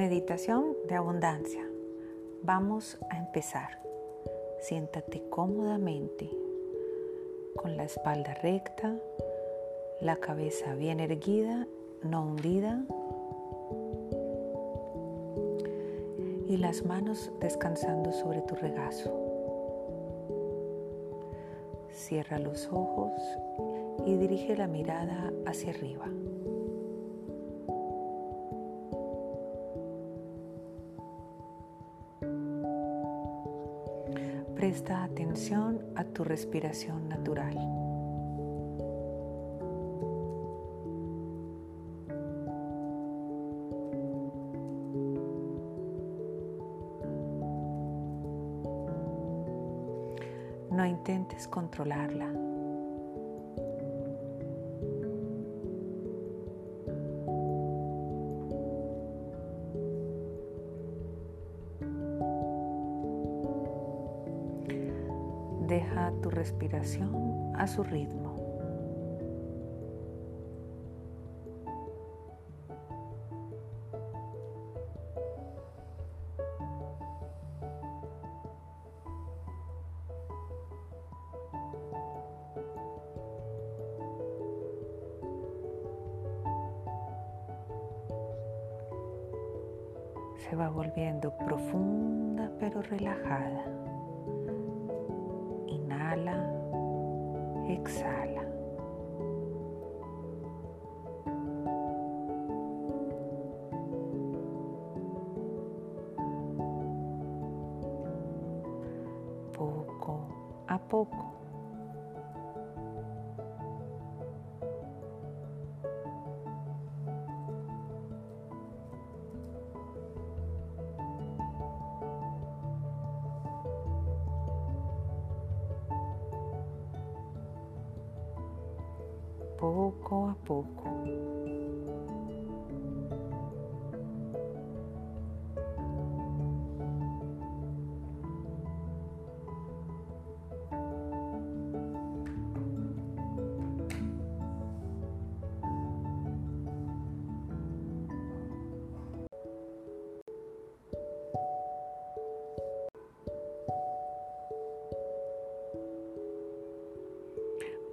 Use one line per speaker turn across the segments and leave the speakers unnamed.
Meditación de abundancia. Vamos a empezar. Siéntate cómodamente con la espalda recta, la cabeza bien erguida, no hundida, y las manos descansando sobre tu regazo. Cierra los ojos y dirige la mirada hacia arriba. Presta atención a tu respiración natural. No intentes controlarla. Deja tu respiración a su ritmo. Se va volviendo profunda pero relajada. Inhala, exhala. Poco a poco.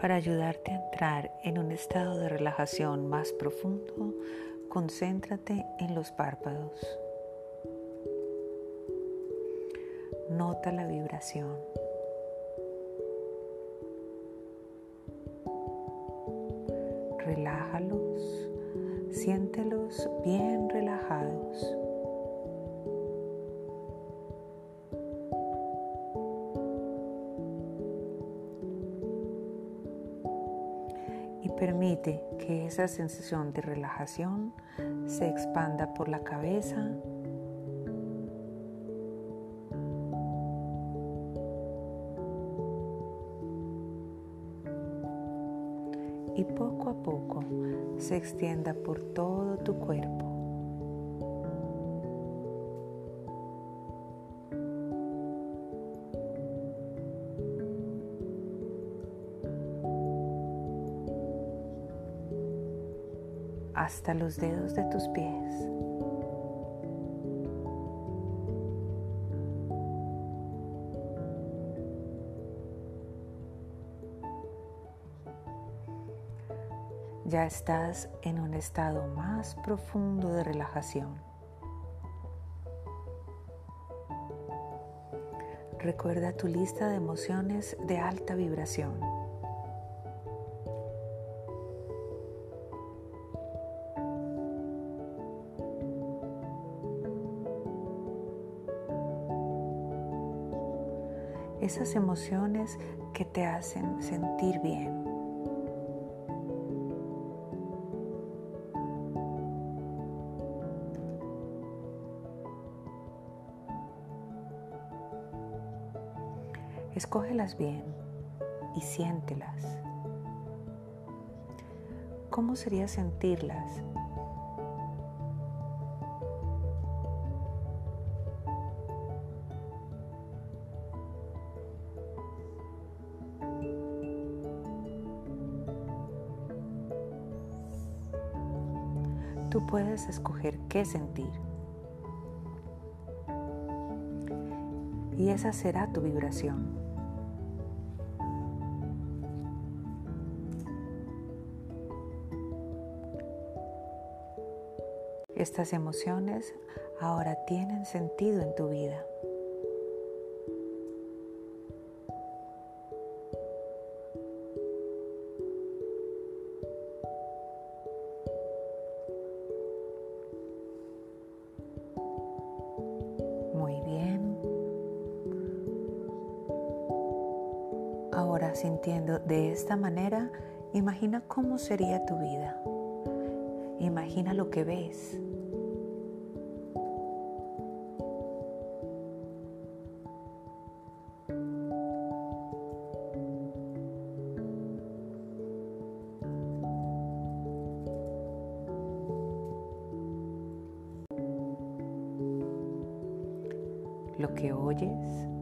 Para ayudarte a entrar en un estado de relajación más profundo, concéntrate en los párpados. Nota la vibración. Y permite que esa sensación de relajación se expanda por la cabeza, y poco a poco se extienda por todo tu cuerpo. Hasta los dedos de tus pies. Ya estás en un estado más profundo de relajación. Recuerda tu lista de emociones de alta vibración. Esas emociones que te hacen sentir bien. Escógelas bien y siéntelas. ¿Cómo sería sentirlas tú puedes escoger qué sentir. Y esa será tu vibración. Estas emociones ahora tienen sentido en tu vida. Sintiendo de esta manera, imagina cómo sería tu vida. Imagina lo que ves. lo que oyes.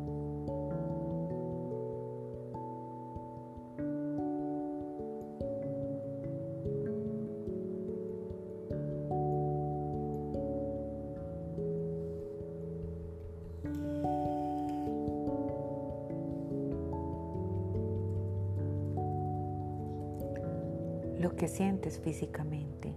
Lo que sientes físicamente.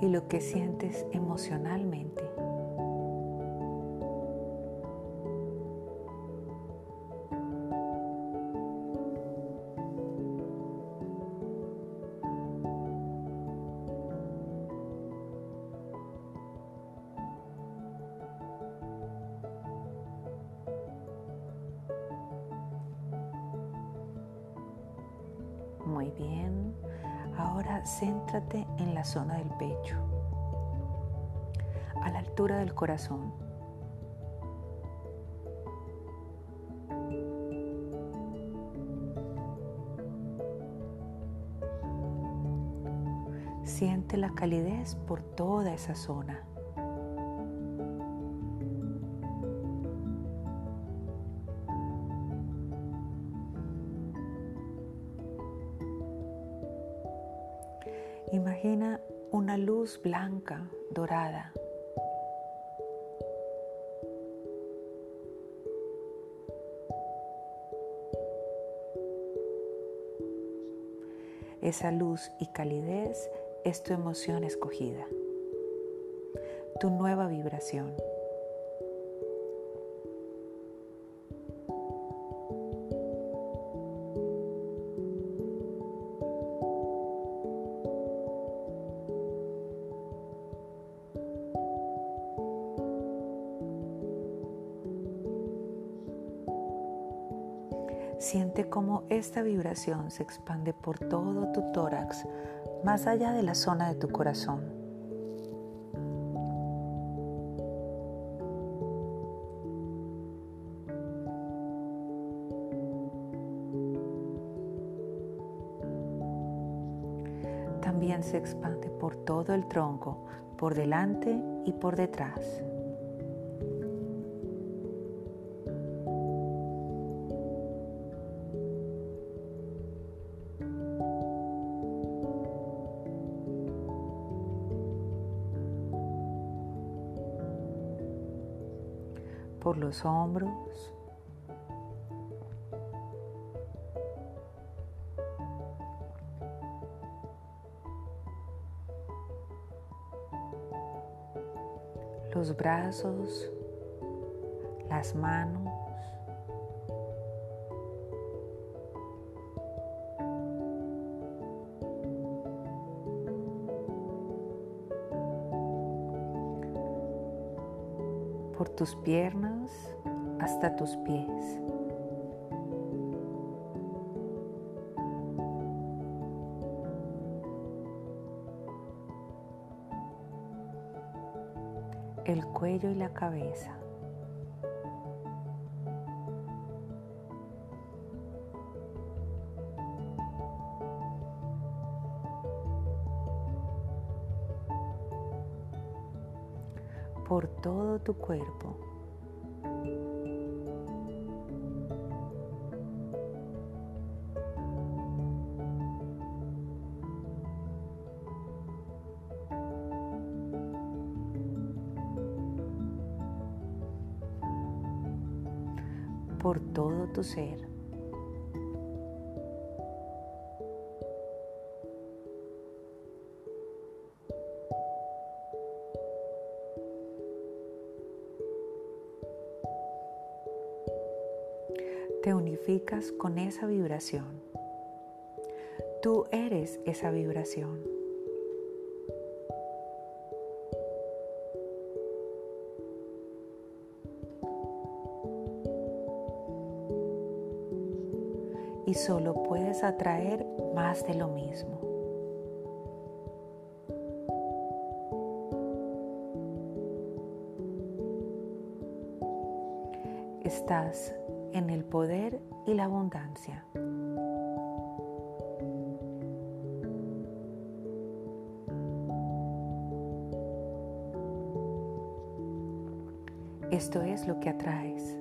y lo que sientes emocionalmente. Céntrate en la zona del pecho, a la altura del corazón. Siente la calidez por toda esa zona. Dorada. Esa luz y calidez es tu emoción escogida, tu nueva vibración. Esta vibración se expande por todo tu tórax, más allá de la zona de tu corazón. También se expande por todo el tronco, por delante y por detrás. Por los hombros. Los brazos, las manos. Tus piernas hasta tus pies. El cuello y la cabeza. Tu cuerpo. por todo tu ser. Con esa vibración. Tú eres esa vibración. y solo puedes atraer más de lo mismo. Estás en el poder y la abundancia. Esto es lo que atraes.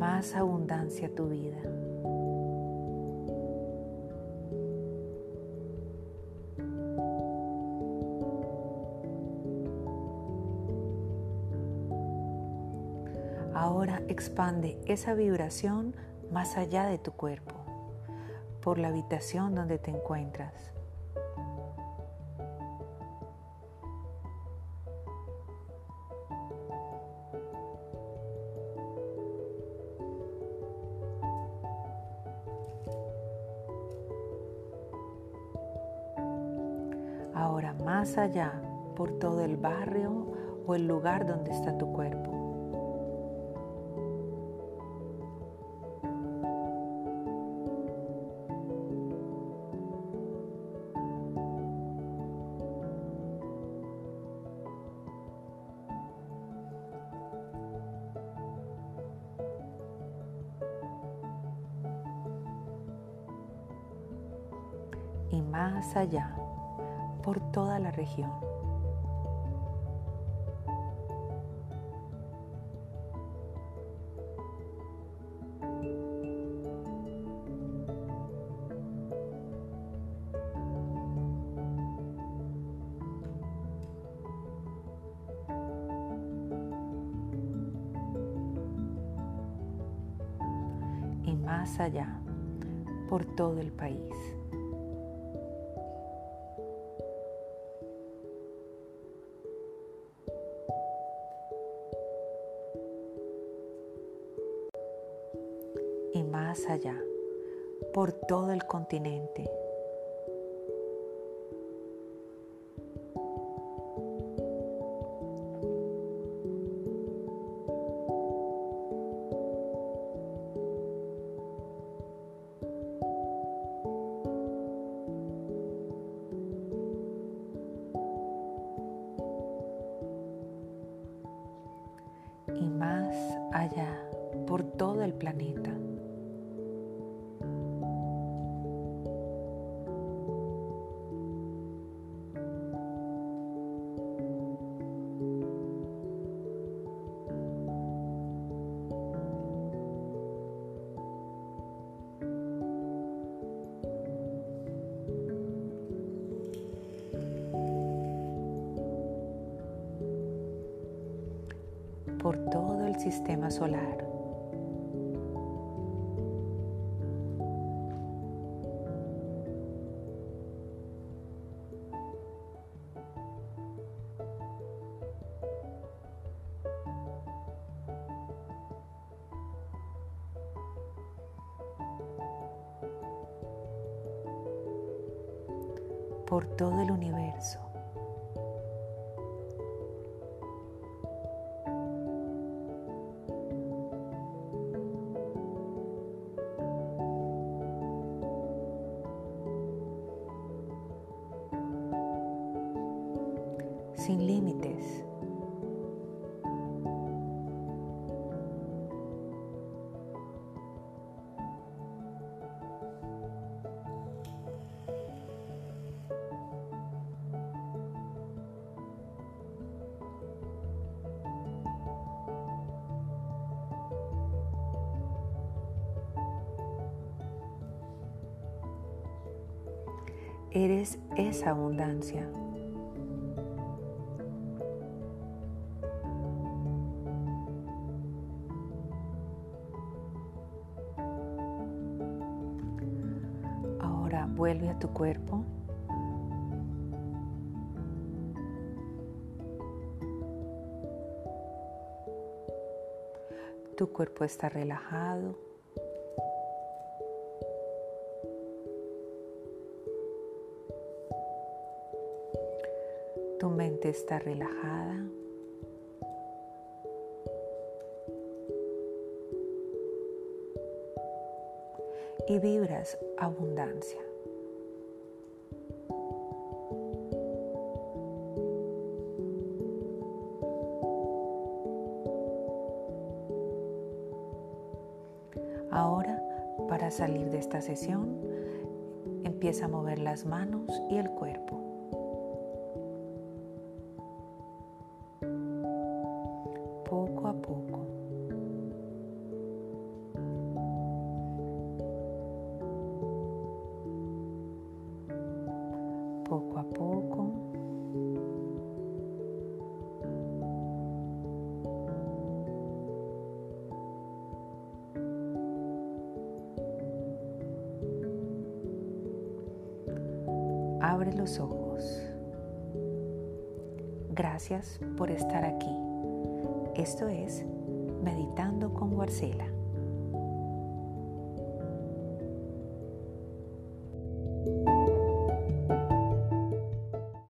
más abundancia a tu vida. Ahora expande esa vibración más allá de tu cuerpo, por la habitación donde te encuentras. ahora más allá por todo el barrio o el lugar donde está tu cuerpo. Más allá por toda la región. y más allá por todo el país. Por todo el continente. Por todo el sistema solar. por todo el universo. Eres esa abundancia. Ahora vuelve a tu cuerpo. Tu cuerpo está relajado. Mente está relajada. Y vibras abundancia. Ahora, para salir de esta sesión, empieza a mover las manos y el cuerpo. Los ojos. Gracias por estar aquí. Esto es Meditando con Marcela.